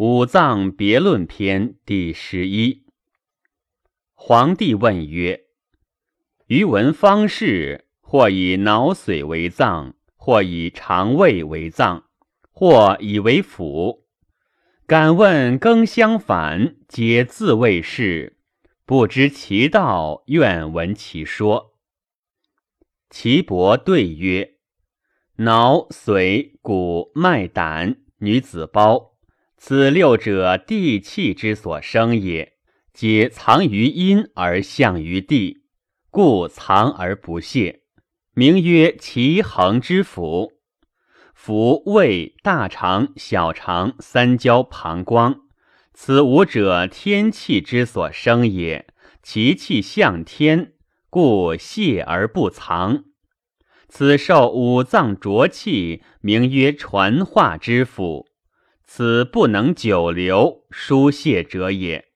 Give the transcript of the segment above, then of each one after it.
五脏别论篇第十一。皇帝问曰：“余闻方士，或以脑髓为脏，或以肠胃为脏，或以为腑。敢问更相反，皆自谓是，不知其道，愿闻其说。”岐伯对曰：“脑髓骨脉胆女子胞。”此六者，地气之所生也，皆藏于阴而象于地，故藏而不泄，名曰其恒之腑。腑胃、大肠、小肠、三焦、膀胱，此五者，天气之所生也，其气向天，故泄而不藏。此受五脏浊气，名曰传化之腑。此不能久留疏泄者也。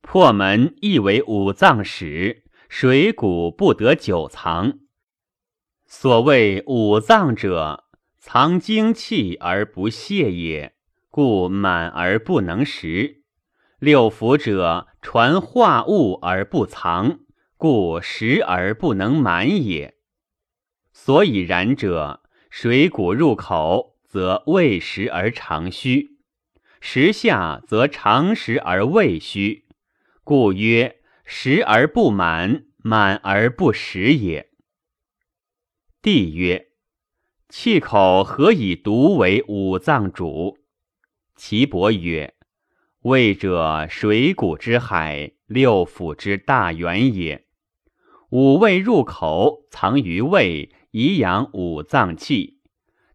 破门亦为五脏使，水谷不得久藏。所谓五脏者，藏精气而不泄也，故满而不能食。六腑者，传化物而不藏，故食而不能满也。所以然者，水谷入口。则胃食而肠虚，食下则肠食而胃虚，故曰食而不满，满而不食也。帝曰：气口何以独为五脏主？岐伯曰：胃者，水谷之海，六腑之大源也。五味入口，藏于胃，以养五脏气。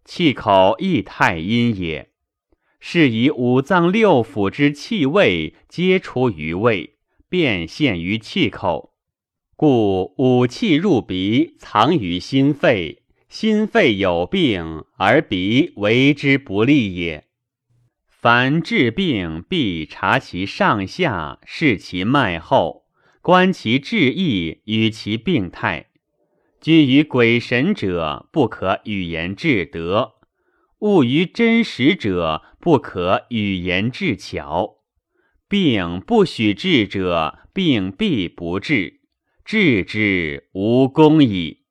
气口亦太阴也，是以五脏六腑之气味皆出于胃，变现于气口，故五气入鼻，藏于心肺，心肺有病而鼻为之不利也。凡治病，必察其上下，视其脉候，观其治意与其病态。居于鬼神者，不可语言至德；物于真实者，不可语言至巧。病不许治者，病必不治；治之无功矣。